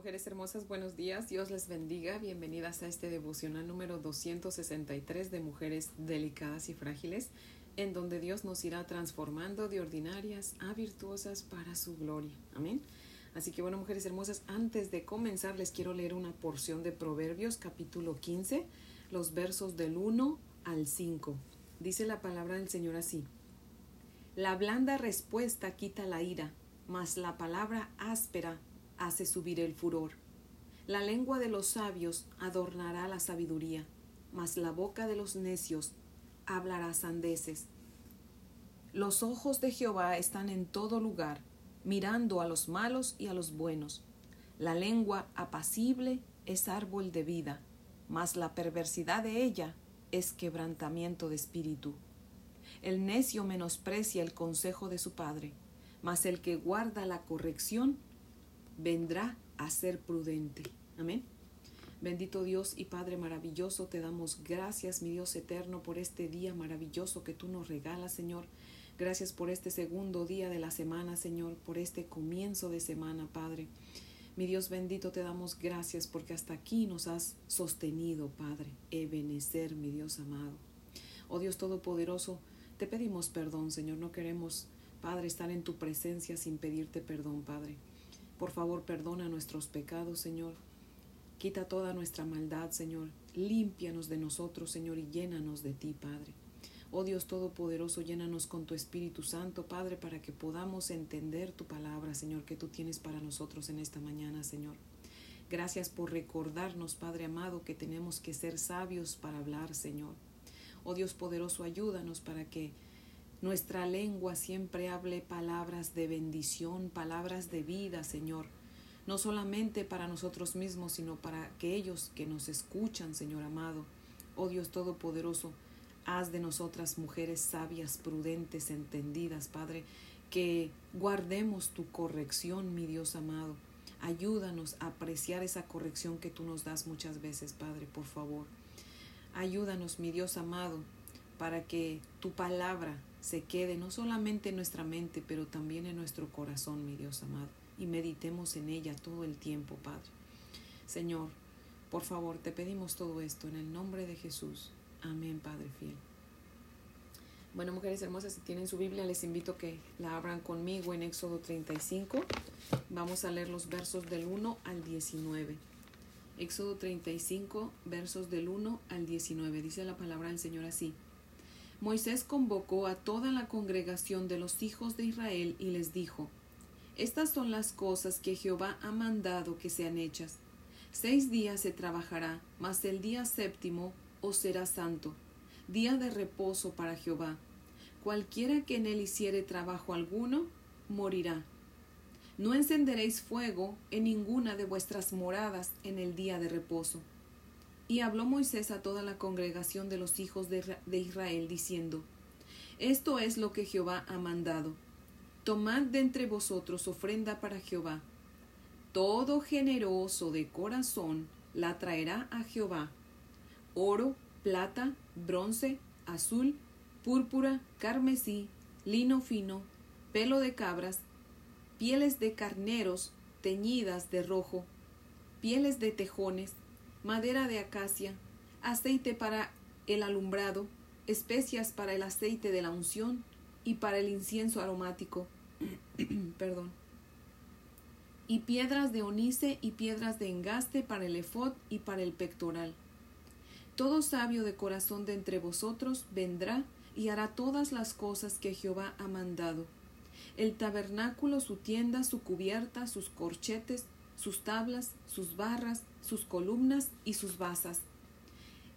mujeres hermosas, buenos días. Dios les bendiga. Bienvenidas a este devocional número 263 de Mujeres Delicadas y Frágiles, en donde Dios nos irá transformando de ordinarias a virtuosas para su gloria. Amén. Así que bueno, mujeres hermosas, antes de comenzar les quiero leer una porción de Proverbios capítulo 15, los versos del 1 al 5. Dice la palabra del Señor así. La blanda respuesta quita la ira, mas la palabra áspera hace subir el furor. La lengua de los sabios adornará la sabiduría, mas la boca de los necios hablará sandeces. Los ojos de Jehová están en todo lugar, mirando a los malos y a los buenos. La lengua apacible es árbol de vida, mas la perversidad de ella es quebrantamiento de espíritu. El necio menosprecia el consejo de su padre, mas el que guarda la corrección vendrá a ser prudente. Amén. Bendito Dios y Padre maravilloso, te damos gracias, mi Dios eterno, por este día maravilloso que tú nos regalas, Señor. Gracias por este segundo día de la semana, Señor, por este comienzo de semana, Padre. Mi Dios bendito, te damos gracias porque hasta aquí nos has sostenido, Padre. Ebenecer, mi Dios amado. Oh Dios Todopoderoso, te pedimos perdón, Señor. No queremos, Padre, estar en tu presencia sin pedirte perdón, Padre. Por favor, perdona nuestros pecados, Señor. Quita toda nuestra maldad, Señor. Límpianos de nosotros, Señor, y llénanos de ti, Padre. Oh Dios Todopoderoso, llénanos con tu Espíritu Santo, Padre, para que podamos entender tu palabra, Señor, que tú tienes para nosotros en esta mañana, Señor. Gracias por recordarnos, Padre amado, que tenemos que ser sabios para hablar, Señor. Oh Dios poderoso, ayúdanos para que nuestra lengua siempre hable palabras de bendición, palabras de vida, Señor. No solamente para nosotros mismos, sino para aquellos que nos escuchan, Señor amado. Oh Dios Todopoderoso, haz de nosotras mujeres sabias, prudentes, entendidas, Padre, que guardemos tu corrección, mi Dios amado. Ayúdanos a apreciar esa corrección que tú nos das muchas veces, Padre, por favor. Ayúdanos, mi Dios amado, para que tu palabra se quede no solamente en nuestra mente, pero también en nuestro corazón, mi Dios amado, y meditemos en ella todo el tiempo, Padre. Señor, por favor, te pedimos todo esto en el nombre de Jesús. Amén, Padre fiel. Bueno, mujeres hermosas, si tienen su Biblia, les invito a que la abran conmigo en Éxodo 35. Vamos a leer los versos del 1 al 19. Éxodo 35, versos del 1 al 19. Dice la palabra del Señor así. Moisés convocó a toda la congregación de los hijos de Israel y les dijo, Estas son las cosas que Jehová ha mandado que sean hechas. Seis días se trabajará, mas el día séptimo os será santo, día de reposo para Jehová. Cualquiera que en él hiciere trabajo alguno, morirá. No encenderéis fuego en ninguna de vuestras moradas en el día de reposo y habló Moisés a toda la congregación de los hijos de Israel, diciendo, Esto es lo que Jehová ha mandado. Tomad de entre vosotros ofrenda para Jehová. Todo generoso de corazón la traerá a Jehová. Oro, plata, bronce, azul, púrpura, carmesí, lino fino, pelo de cabras, pieles de carneros teñidas de rojo, pieles de tejones, madera de acacia, aceite para el alumbrado, especias para el aceite de la unción y para el incienso aromático. Perdón. Y piedras de onice y piedras de engaste para el efod y para el pectoral. Todo sabio de corazón de entre vosotros vendrá y hará todas las cosas que Jehová ha mandado. El tabernáculo, su tienda, su cubierta, sus corchetes, sus tablas, sus barras, sus columnas y sus basas,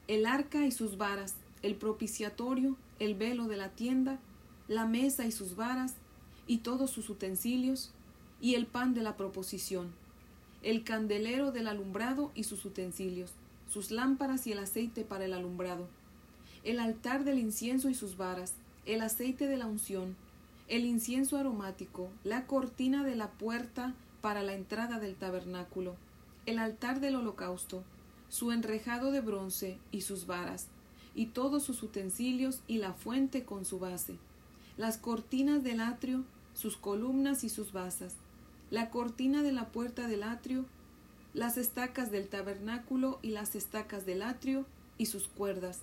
el arca y sus varas, el propiciatorio, el velo de la tienda, la mesa y sus varas, y todos sus utensilios, y el pan de la proposición, el candelero del alumbrado y sus utensilios, sus lámparas y el aceite para el alumbrado, el altar del incienso y sus varas, el aceite de la unción, el incienso aromático, la cortina de la puerta para la entrada del tabernáculo, el altar del holocausto, su enrejado de bronce y sus varas, y todos sus utensilios y la fuente con su base, las cortinas del atrio, sus columnas y sus basas, la cortina de la puerta del atrio, las estacas del tabernáculo y las estacas del atrio y sus cuerdas,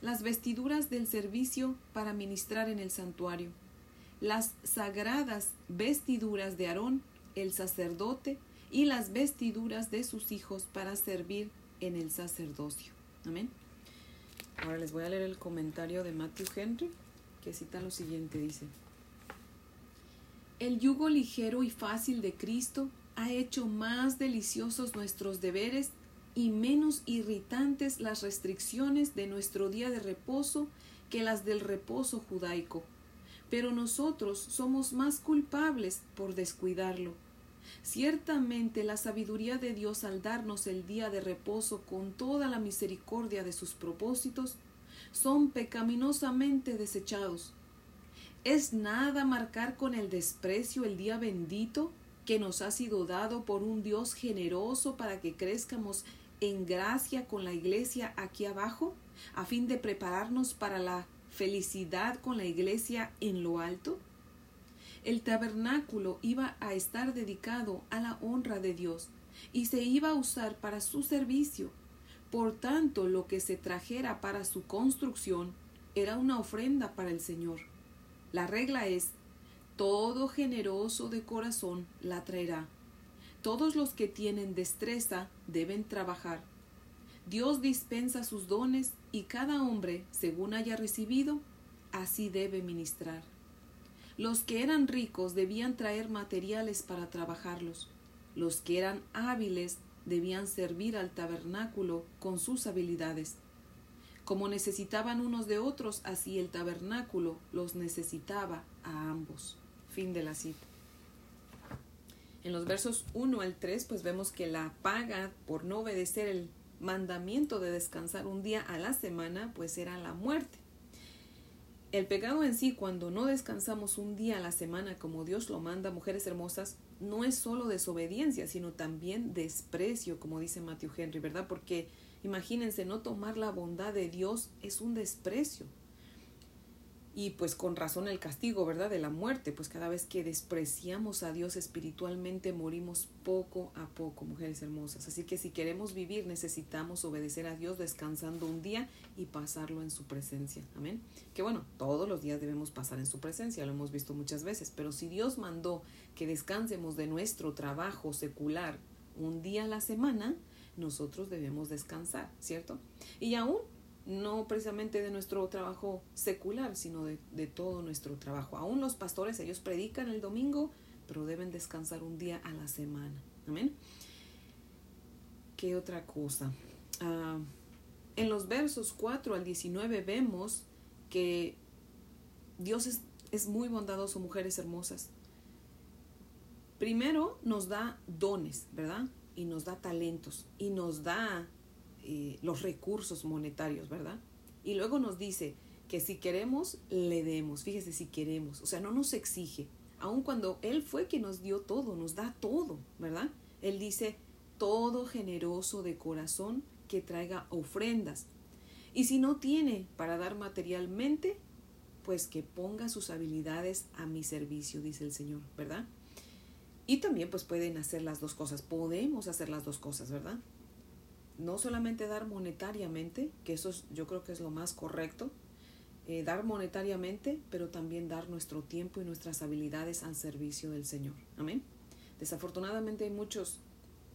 las vestiduras del servicio para ministrar en el santuario, las sagradas vestiduras de Aarón, el sacerdote, y las vestiduras de sus hijos para servir en el sacerdocio. Amén. Ahora les voy a leer el comentario de Matthew Henry, que cita lo siguiente, dice. El yugo ligero y fácil de Cristo ha hecho más deliciosos nuestros deberes y menos irritantes las restricciones de nuestro día de reposo que las del reposo judaico. Pero nosotros somos más culpables por descuidarlo. Ciertamente la sabiduría de Dios al darnos el día de reposo con toda la misericordia de sus propósitos, son pecaminosamente desechados. ¿Es nada marcar con el desprecio el día bendito que nos ha sido dado por un Dios generoso para que crezcamos en gracia con la iglesia aquí abajo, a fin de prepararnos para la felicidad con la iglesia en lo alto? El tabernáculo iba a estar dedicado a la honra de Dios y se iba a usar para su servicio. Por tanto, lo que se trajera para su construcción era una ofrenda para el Señor. La regla es, todo generoso de corazón la traerá. Todos los que tienen destreza deben trabajar. Dios dispensa sus dones y cada hombre, según haya recibido, así debe ministrar. Los que eran ricos debían traer materiales para trabajarlos. Los que eran hábiles debían servir al tabernáculo con sus habilidades. Como necesitaban unos de otros, así el tabernáculo los necesitaba a ambos. Fin de la cita. En los versos 1 al 3, pues vemos que la paga por no obedecer el mandamiento de descansar un día a la semana, pues era la muerte. El pecado en sí, cuando no descansamos un día a la semana como Dios lo manda, mujeres hermosas, no es solo desobediencia, sino también desprecio, como dice Matthew Henry, ¿verdad? Porque imagínense, no tomar la bondad de Dios es un desprecio y pues con razón el castigo, ¿verdad? De la muerte, pues cada vez que despreciamos a Dios espiritualmente morimos poco a poco, mujeres hermosas. Así que si queremos vivir necesitamos obedecer a Dios descansando un día y pasarlo en su presencia. Amén. Que bueno, todos los días debemos pasar en su presencia, lo hemos visto muchas veces, pero si Dios mandó que descansemos de nuestro trabajo secular un día a la semana, nosotros debemos descansar, ¿cierto? Y aún no precisamente de nuestro trabajo secular, sino de, todo nuestro trabajo. Aún los pastores, ellos predican el domingo, pero deben descansar un día a la semana. Amén. ¿Qué otra cosa? Ah, en los versos 4 al 19 vemos que Dios es, es muy bondadoso, mujeres hermosas. Primero nos da dones, ¿verdad? Y nos da talentos y nos da los recursos monetarios, ¿verdad? Y luego nos dice que si queremos, le demos. Fíjese, si queremos. O sea, no nos exige. Aun cuando Él fue quien nos dio todo, nos da todo, ¿verdad? Él dice, todo generoso de corazón que traiga ofrendas. Y si no tiene para dar materialmente, pues que ponga sus habilidades a mi servicio, dice el Señor, ¿verdad? Y también pues pueden hacer las dos cosas, podemos hacer las dos cosas, ¿verdad? No solamente dar monetariamente, que eso yo creo que es lo más correcto, eh, dar monetariamente, pero también dar nuestro tiempo y nuestras habilidades al servicio del Señor. Amén. Desafortunadamente hay muchos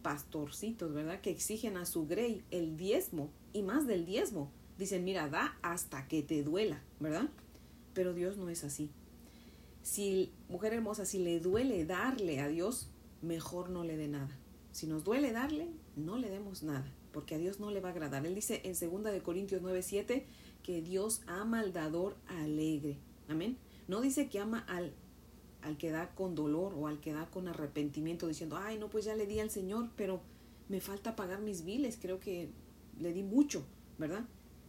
pastorcitos, ¿verdad?, que exigen a su grey el diezmo y más del diezmo. Dicen, mira, da hasta que te duela, ¿verdad? Pero Dios no es así. Si, mujer hermosa, si le duele darle a Dios, mejor no le dé nada. Si nos duele darle, no le demos nada porque a Dios no le va a agradar. Él dice en 2 de Corintios 9:7 que Dios ama al dador alegre. Amén. No dice que ama al al que da con dolor o al que da con arrepentimiento diciendo, "Ay, no, pues ya le di al Señor, pero me falta pagar mis biles, creo que le di mucho", ¿verdad?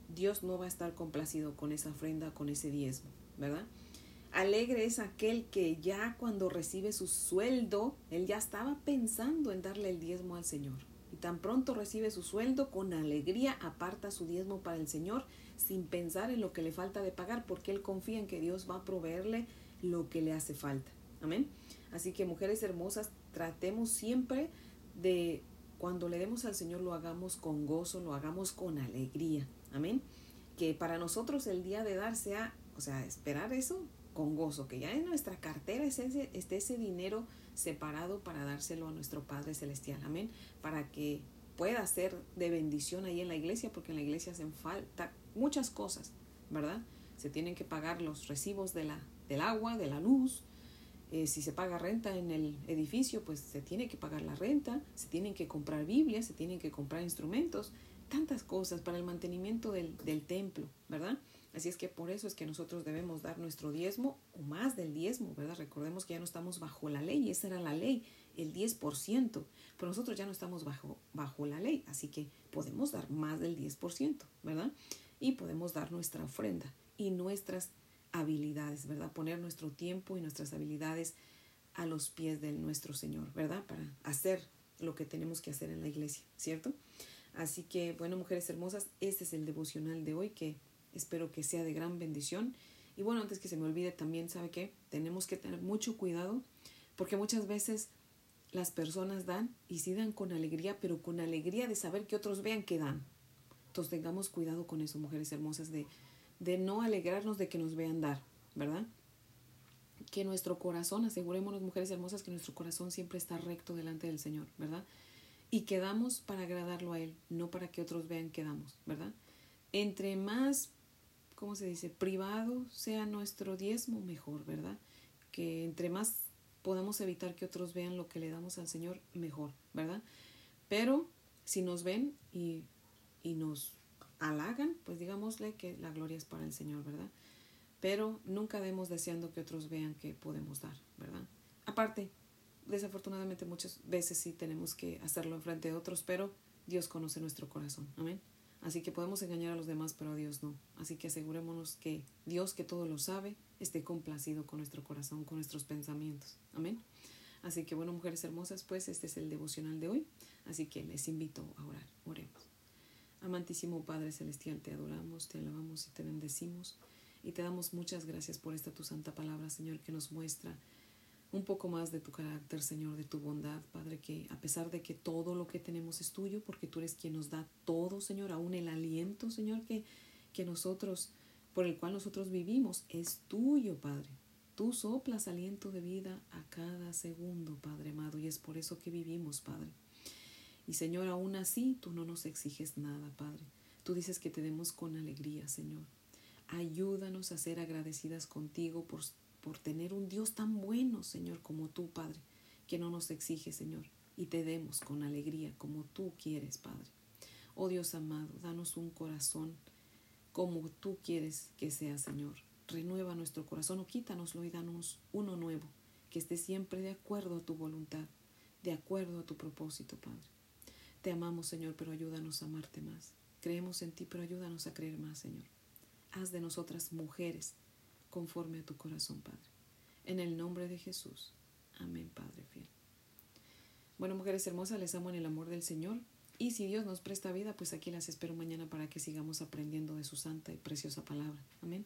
Dios no va a estar complacido con esa ofrenda, con ese diezmo, ¿verdad? Alegre es aquel que ya cuando recibe su sueldo, él ya estaba pensando en darle el diezmo al Señor y tan pronto recibe su sueldo, con alegría aparta su diezmo para el Señor, sin pensar en lo que le falta de pagar, porque él confía en que Dios va a proveerle lo que le hace falta. Amén. Así que mujeres hermosas, tratemos siempre de cuando le demos al Señor lo hagamos con gozo, lo hagamos con alegría. Amén. Que para nosotros el día de dar sea, o sea, esperar eso con gozo, que ya en nuestra cartera esté ese dinero separado para dárselo a nuestro Padre Celestial. Amén. Para que pueda ser de bendición ahí en la iglesia, porque en la iglesia hacen falta muchas cosas, ¿verdad? Se tienen que pagar los recibos de la, del agua, de la luz. Eh, si se paga renta en el edificio, pues se tiene que pagar la renta, se tienen que comprar Biblias, se tienen que comprar instrumentos, tantas cosas para el mantenimiento del, del templo, ¿verdad? Así es que por eso es que nosotros debemos dar nuestro diezmo o más del diezmo, ¿verdad? Recordemos que ya no estamos bajo la ley, esa era la ley, el 10%, pero nosotros ya no estamos bajo, bajo la ley, así que podemos dar más del 10%, ¿verdad? Y podemos dar nuestra ofrenda y nuestras habilidades, ¿verdad? Poner nuestro tiempo y nuestras habilidades a los pies de nuestro Señor, ¿verdad? Para hacer lo que tenemos que hacer en la iglesia, ¿cierto? Así que, bueno, mujeres hermosas, este es el devocional de hoy que Espero que sea de gran bendición. Y bueno, antes que se me olvide también, ¿sabe qué? Tenemos que tener mucho cuidado porque muchas veces las personas dan y sí dan con alegría, pero con alegría de saber que otros vean que dan. Entonces tengamos cuidado con eso, mujeres hermosas, de, de no alegrarnos de que nos vean dar, ¿verdad? Que nuestro corazón, asegurémonos, mujeres hermosas, que nuestro corazón siempre está recto delante del Señor, ¿verdad? Y quedamos para agradarlo a Él, no para que otros vean que damos, ¿verdad? Entre más ¿cómo se dice? Privado sea nuestro diezmo, mejor, ¿verdad? Que entre más podamos evitar que otros vean lo que le damos al Señor, mejor, ¿verdad? Pero si nos ven y, y nos halagan, pues digámosle que la gloria es para el Señor, ¿verdad? Pero nunca demos deseando que otros vean que podemos dar, ¿verdad? Aparte, desafortunadamente muchas veces sí tenemos que hacerlo en frente de otros, pero Dios conoce nuestro corazón. Amén. Así que podemos engañar a los demás, pero a Dios no. Así que asegurémonos que Dios, que todo lo sabe, esté complacido con nuestro corazón, con nuestros pensamientos. Amén. Así que bueno, mujeres hermosas, pues este es el devocional de hoy. Así que les invito a orar. Oremos. Amantísimo Padre Celestial, te adoramos, te alabamos y te bendecimos. Y te damos muchas gracias por esta tu santa palabra, Señor, que nos muestra un poco más de tu carácter, Señor, de tu bondad, Padre, que a pesar de que todo lo que tenemos es tuyo, porque tú eres quien nos da todo, Señor, aún el aliento, Señor, que, que nosotros, por el cual nosotros vivimos, es tuyo, Padre. Tú soplas aliento de vida a cada segundo, Padre amado, y es por eso que vivimos, Padre. Y Señor, aún así tú no nos exiges nada, Padre. Tú dices que te demos con alegría, Señor. Ayúdanos a ser agradecidas contigo por por tener un Dios tan bueno, Señor, como tú, Padre, que no nos exige, Señor, y te demos con alegría como tú quieres, Padre. Oh Dios amado, danos un corazón como tú quieres que sea, Señor. Renueva nuestro corazón o quítanoslo y danos uno nuevo, que esté siempre de acuerdo a tu voluntad, de acuerdo a tu propósito, Padre. Te amamos, Señor, pero ayúdanos a amarte más. Creemos en ti, pero ayúdanos a creer más, Señor. Haz de nosotras mujeres conforme a tu corazón, Padre. En el nombre de Jesús. Amén, Padre fiel. Bueno, mujeres hermosas, les amo en el amor del Señor. Y si Dios nos presta vida, pues aquí las espero mañana para que sigamos aprendiendo de su santa y preciosa palabra. Amén.